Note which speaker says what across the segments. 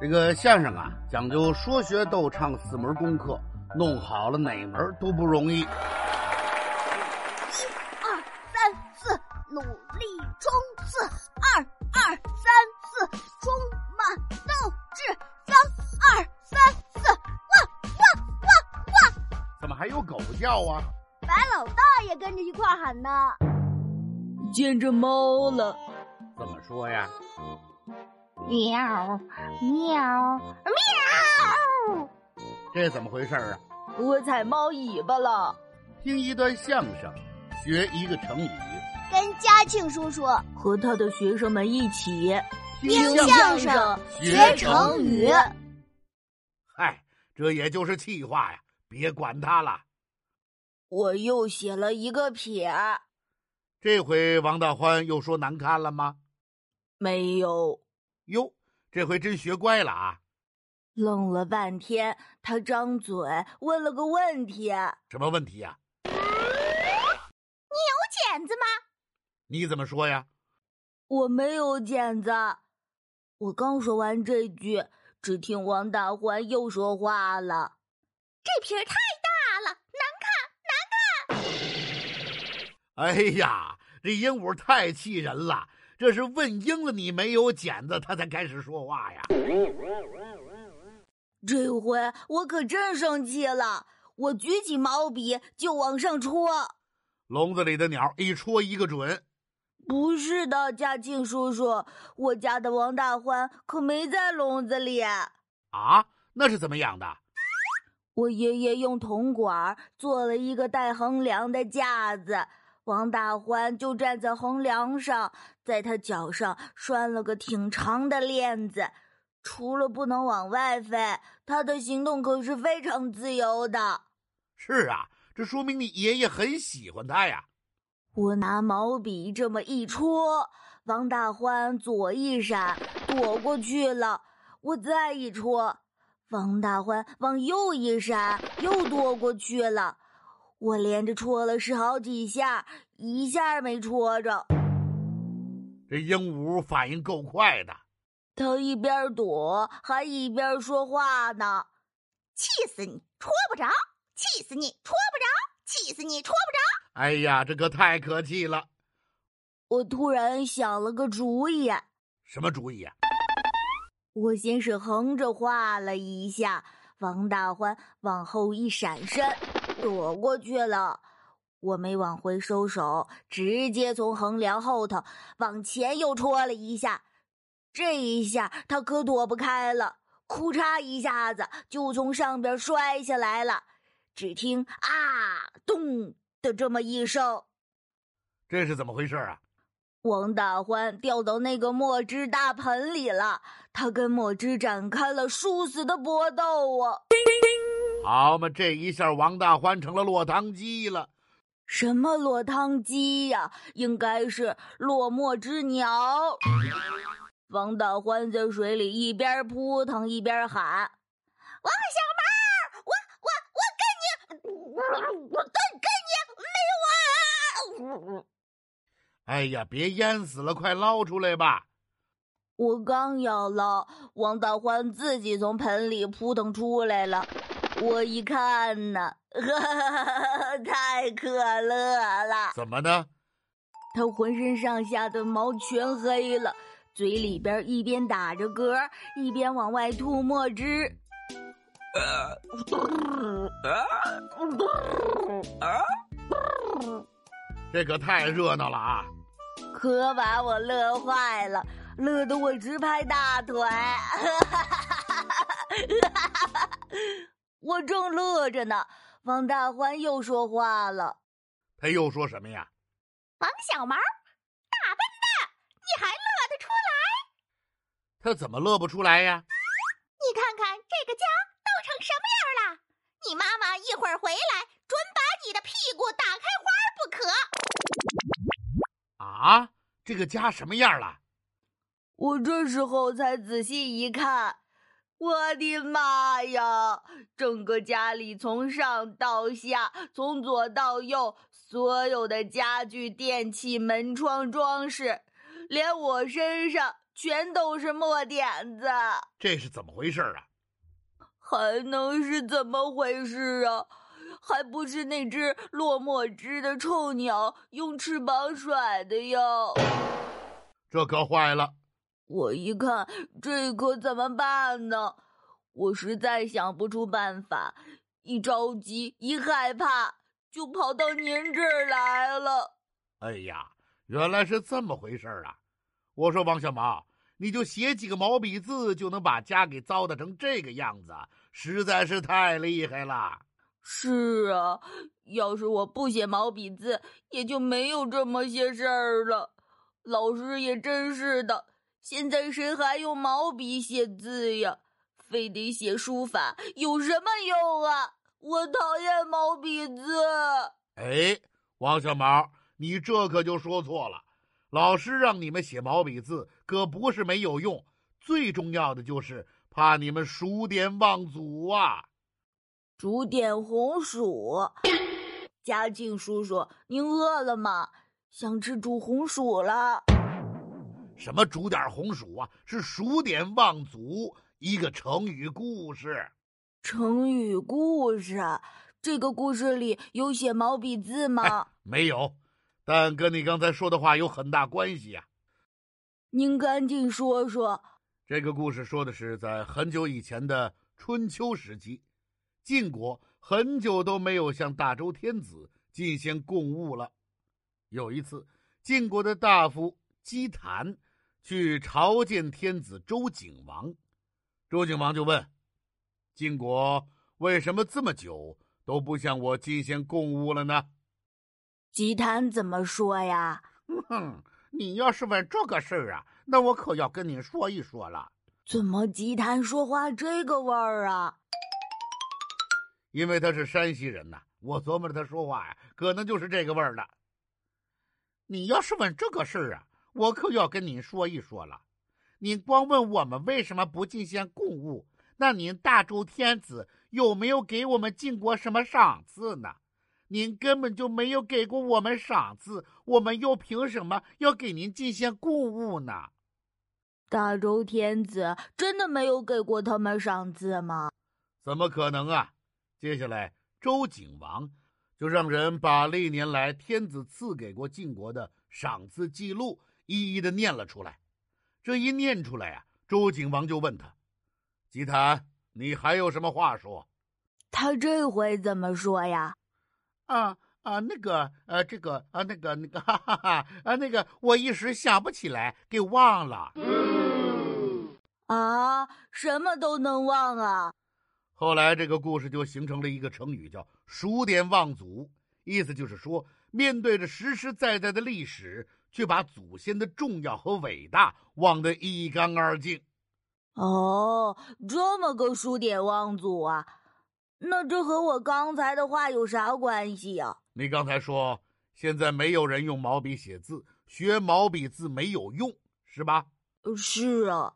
Speaker 1: 这个相声啊，讲究说学逗唱四门功课，弄好了哪门都不容易。
Speaker 2: 一、二、三、四，努力冲刺！二、二、三、四，充满斗志！三、二、三、四，汪汪汪汪！
Speaker 1: 怎么还有狗叫啊？
Speaker 2: 白老大也跟着一块喊呢。
Speaker 3: 见着猫了，
Speaker 1: 怎么说呀？
Speaker 2: 喵喵喵！
Speaker 1: 这怎么回事啊？
Speaker 3: 我踩猫尾巴了。
Speaker 1: 听一段相声，学一个成语，
Speaker 2: 跟嘉庆叔叔
Speaker 3: 和他的学生们一起
Speaker 2: 听相声学成语。
Speaker 1: 嗨，这也就是气话呀，别管他了。
Speaker 3: 我又写了一个撇。
Speaker 1: 这回王大欢又说难看了吗？
Speaker 3: 没有。
Speaker 1: 哟，这回真学乖了啊！
Speaker 3: 愣了半天，他张嘴问了个问题：“
Speaker 1: 什么问题呀？”“
Speaker 2: 你有剪子吗？”“
Speaker 1: 你怎么说呀？”“
Speaker 3: 我没有剪子。”我刚说完这句，只听王大欢又说话了：“
Speaker 2: 这撇太大了，难看，
Speaker 1: 难看！”哎呀，这鹦鹉太气人了。这是问应了你没有剪子，他才开始说话呀。
Speaker 3: 这回我可真生气了，我举起毛笔就往上戳。
Speaker 1: 笼子里的鸟一戳一个准。
Speaker 3: 不是的，嘉庆叔叔，我家的王大欢可没在笼子里。
Speaker 1: 啊，那是怎么养的？
Speaker 3: 我爷爷用铜管做了一个带横梁的架子。王大欢就站在横梁上，在他脚上拴了个挺长的链子，除了不能往外飞，他的行动可是非常自由的。
Speaker 1: 是啊，这说明你爷爷很喜欢他呀。
Speaker 3: 我拿毛笔这么一戳，王大欢左一闪躲过去了；我再一戳，王大欢往右一闪又躲过去了。我连着戳了十好几下，一下没戳着。
Speaker 1: 这鹦鹉反应够快的，
Speaker 3: 它一边躲还一边说话呢：“
Speaker 2: 气死你，戳不着！气死你，戳不着！气死你，戳不着！”
Speaker 1: 哎呀，这可太可气了！
Speaker 3: 我突然想了个主意。
Speaker 1: 什么主意啊？
Speaker 3: 我先是横着画了一下，王大欢往后一闪身。躲过去了，我没往回收手，直接从横梁后头往前又戳了一下。这一下他可躲不开了，哭嚓一下子就从上边摔下来了。只听啊咚的这么一声，
Speaker 1: 这是怎么回事啊？
Speaker 3: 王大欢掉到那个墨汁大盆里了，他跟墨汁展开了殊死的搏斗啊！
Speaker 1: 好嘛，这一下王大欢成了落汤鸡了。
Speaker 3: 什么落汤鸡呀？应该是落寞之鸟。王大欢在水里一边扑腾一边喊：“
Speaker 2: 王小毛，我我我跟你，我跟跟你
Speaker 1: 没完！”哎呀，别淹死了，快捞出来吧！
Speaker 3: 我刚要捞，王大欢自己从盆里扑腾出来了。我一看呢，太可乐了！
Speaker 1: 怎么呢？
Speaker 3: 他浑身上下的毛全黑了，嘴里边一边打着嗝，一边往外吐墨汁。
Speaker 1: 这可太热闹了啊！
Speaker 3: 可把我乐坏了，乐得我直拍大腿。我正乐着呢，王大欢又说话了。
Speaker 1: 他又说什么呀？
Speaker 2: 王小毛，大笨蛋，你还乐得出来？
Speaker 1: 他怎么乐不出来呀？
Speaker 2: 你看看这个家闹成什么样了！你妈妈一会儿回来，准把你的屁股打开花不可！
Speaker 1: 啊，这个家什么样了？
Speaker 3: 我这时候才仔细一看。我的妈呀！整个家里从上到下，从左到右，所有的家具、电器、门窗、装饰，连我身上全都是墨点子。
Speaker 1: 这是怎么回事啊？
Speaker 3: 还能是怎么回事啊？还不是那只落墨汁的臭鸟用翅膀甩的哟！
Speaker 1: 这可坏了！
Speaker 3: 我一看，这可怎么办呢？我实在想不出办法，一着急，一害怕，就跑到您这儿来了。
Speaker 1: 哎呀，原来是这么回事啊！我说王小毛，你就写几个毛笔字，就能把家给糟蹋成这个样子，实在是太厉害了。
Speaker 3: 是啊，要是我不写毛笔字，也就没有这么些事儿了。老师也真是的，现在谁还用毛笔写字呀？非得写书法，有什么用啊？我讨厌毛笔字。
Speaker 1: 哎，王小毛，你这可就说错了。老师让你们写毛笔字，可不是没有用，最重要的就是怕你们数典忘祖啊。
Speaker 3: 数典红薯，嘉靖叔叔，您饿了吗？想吃煮红薯了。
Speaker 1: 什么煮点红薯啊？是数典忘祖，一个成语故事。
Speaker 3: 成语故事，这个故事里有写毛笔字吗？
Speaker 1: 没有，但跟你刚才说的话有很大关系呀。
Speaker 3: 您赶紧说说。
Speaker 1: 这个故事说的是在很久以前的春秋时期，晋国很久都没有向大周天子进献贡物了。有一次，晋国的大夫姬谭去朝见天子周景王，周景王就问：“晋国为什么这么久都不向我进献贡物了呢？”
Speaker 3: 姬谭怎么说呀？
Speaker 1: 哼，你要是问这个事儿啊，那我可要跟你说一说了。
Speaker 3: 怎么姬谭说话这个味儿啊？
Speaker 1: 因为他是山西人呐，我琢磨着他说话呀，可能就是这个味儿的。你要是问这个事儿啊，我可要跟您说一说了。您光问我们为什么不进献贡物，那您大周天子有没有给我们晋国什么赏赐呢？您根本就没有给过我们赏赐，我们又凭什么要给您进献贡物呢？
Speaker 3: 大周天子真的没有给过他们赏赐吗？
Speaker 1: 怎么可能啊！接下来，周景王。就让人把历年来天子赐给过晋国的赏赐记录一一的念了出来。这一念出来呀，周景王就问他：“姬谭，你还有什么话说？”
Speaker 3: 他这回怎么说呀？
Speaker 1: 啊啊，那个呃，这个啊，那个那个，哈哈哈啊，那个我一时想不起来，给忘了。
Speaker 3: 啊，什么都能忘啊！
Speaker 1: 后来，这个故事就形成了一个成语，叫“数典忘祖”，意思就是说，面对着实实在在的历史，却把祖先的重要和伟大忘得一干二净。
Speaker 3: 哦，这么个“数典忘祖”啊？那这和我刚才的话有啥关系呀？
Speaker 1: 你刚才说，现在没有人用毛笔写字，学毛笔字没有用，是吧？
Speaker 3: 是啊。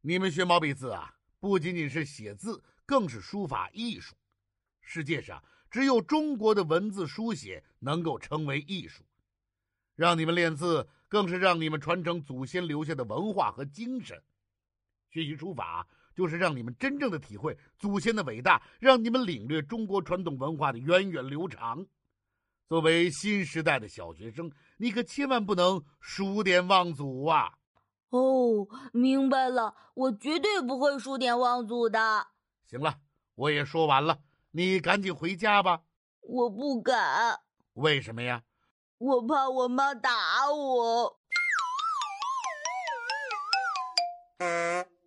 Speaker 1: 你们学毛笔字啊，不仅仅是写字。更是书法艺术，世界上只有中国的文字书写能够称为艺术。让你们练字，更是让你们传承祖先留下的文化和精神。学习书法，就是让你们真正的体会祖先的伟大，让你们领略中国传统文化的源远流长。作为新时代的小学生，你可千万不能数典忘祖啊！
Speaker 3: 哦，明白了，我绝对不会数典忘祖的。
Speaker 1: 行了，我也说完了，你赶紧回家吧。
Speaker 3: 我不敢。
Speaker 1: 为什么呀？
Speaker 3: 我怕我妈打我。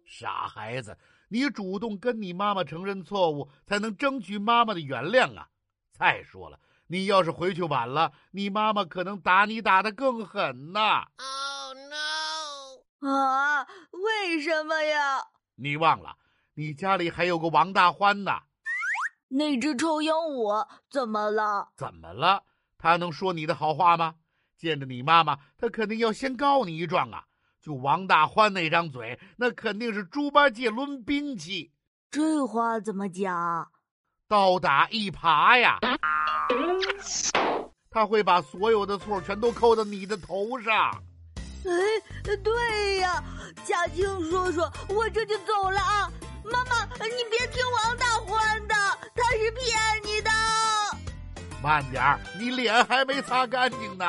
Speaker 1: 傻孩子，你主动跟你妈妈承认错误，才能争取妈妈的原谅啊！再说了，你要是回去晚了，你妈妈可能打你打得更狠呢。Oh
Speaker 3: no！啊，为什么呀？
Speaker 1: 你忘了。你家里还有个王大欢呢，
Speaker 3: 那只臭鹦鹉怎么了？
Speaker 1: 怎么了？他能说你的好话吗？见着你妈妈他肯定要先告你一状啊。就王大欢那张嘴那肯定是猪八戒抡兵器。
Speaker 3: 这话怎么讲？
Speaker 1: 倒打一耙呀。他会把所有的错全都扣到你的头上。
Speaker 3: 哎对呀贾静说说我这就走了啊。妈妈你别听王大欢的他是骗你的。
Speaker 1: 慢点儿，你脸还没擦干净呢。